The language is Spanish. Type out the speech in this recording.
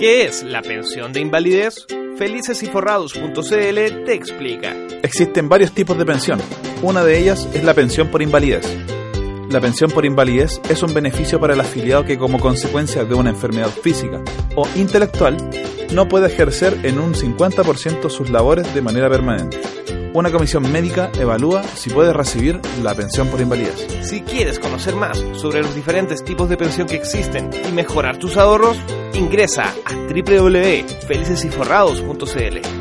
¿Qué es la pensión de invalidez? Felicesyforrados.cl te explica. Existen varios tipos de pensión. Una de ellas es la pensión por invalidez. La pensión por invalidez es un beneficio para el afiliado que como consecuencia de una enfermedad física o intelectual no puede ejercer en un 50% sus labores de manera permanente. Una comisión médica evalúa si puede recibir la pensión por invalidez. Si quieres conocer más sobre los diferentes tipos de pensión que existen y mejorar tus ahorros, ingresa a www.felicesyforrados.cl.